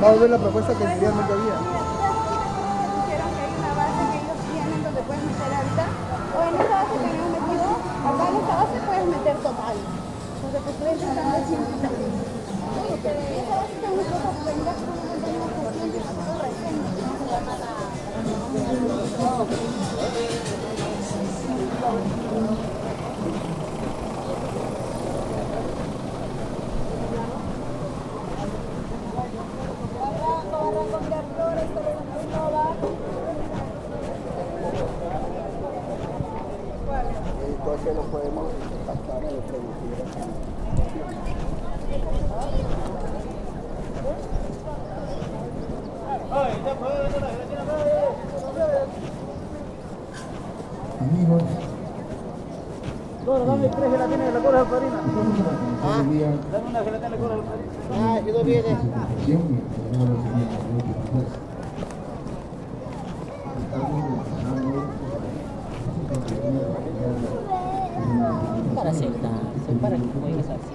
Vamos a ver la propuesta que anteriormente había. Que hay. O en esta base que metido, acá en esta base puedes meter total. Porque te puedes estar de 100 también. Esa base está muy poco prenda, pero no tenemos suficiente y todo recién. Entonces Amigos, dame tres gelatinas de la cola de farina. Dame una gelatina de la cola de farina. Ah, quedó bien. eh. Para sentarse, para que juegues así.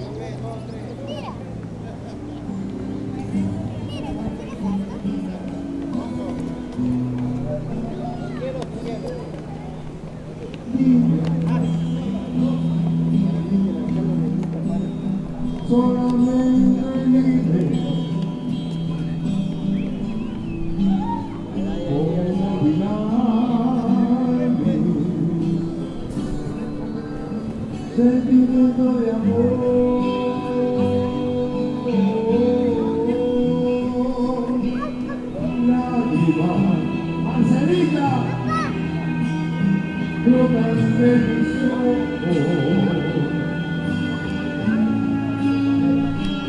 Oh, oh,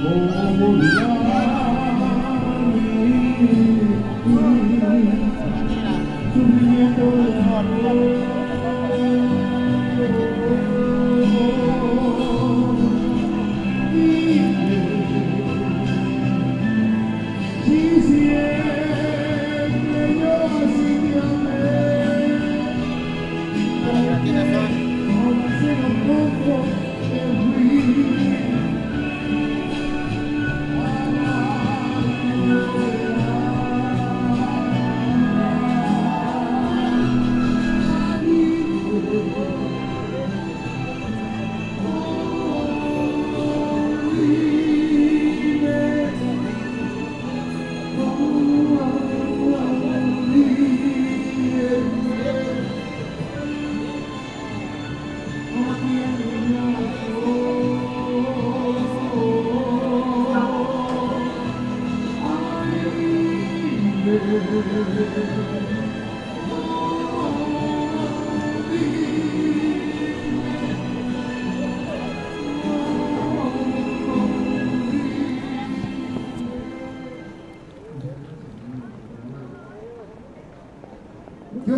oh, oh,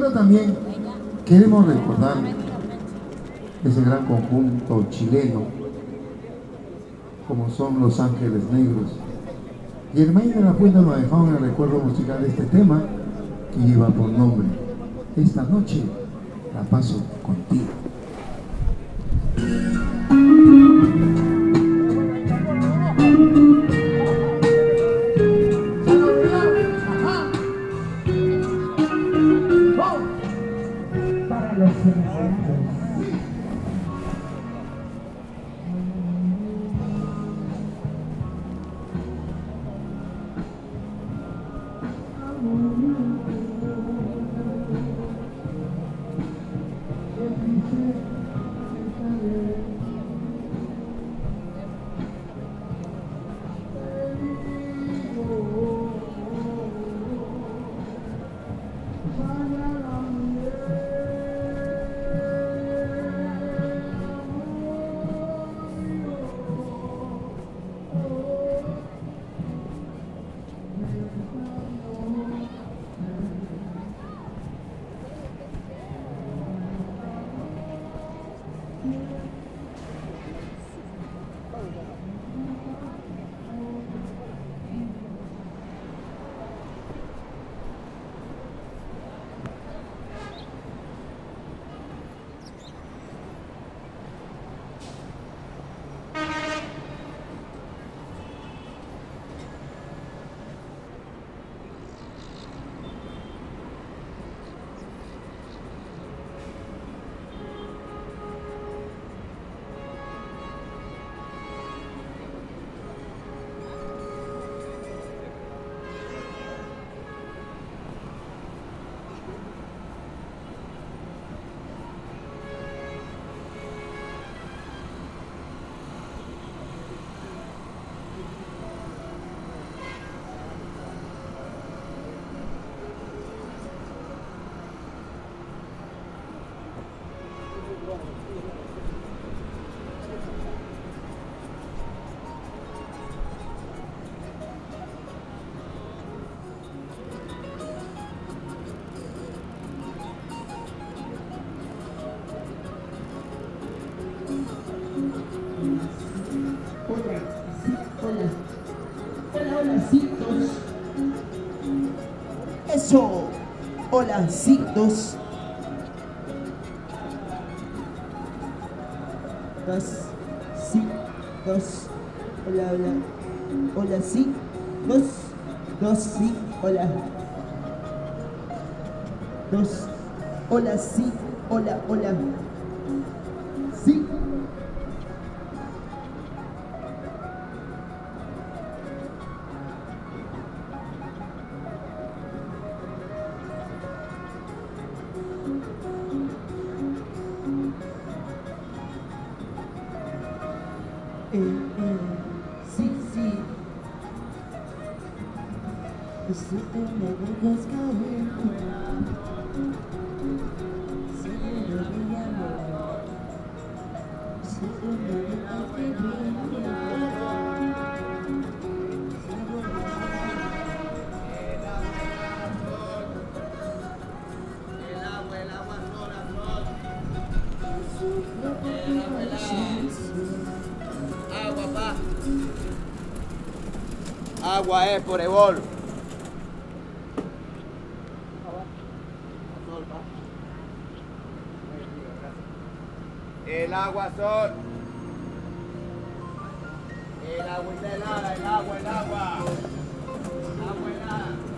Ahora también queremos recordar ese gran conjunto chileno, como son Los Ángeles Negros. Y el Maíz de la Fuente nos dejó en el recuerdo musical de este tema que lleva por nombre Esta noche la paso contigo. 8, hola, 2. Dos, sí, dos, hola, hola, hola, sí, dos, dos, sí, hola, dos, hola, sí, hola, hola. Si te me dejas caer, si me amor, si me dejas vivir, Agua, pa. Agua, eh, por. El agua sol. El agua helada, el agua, el agua. El agua helada.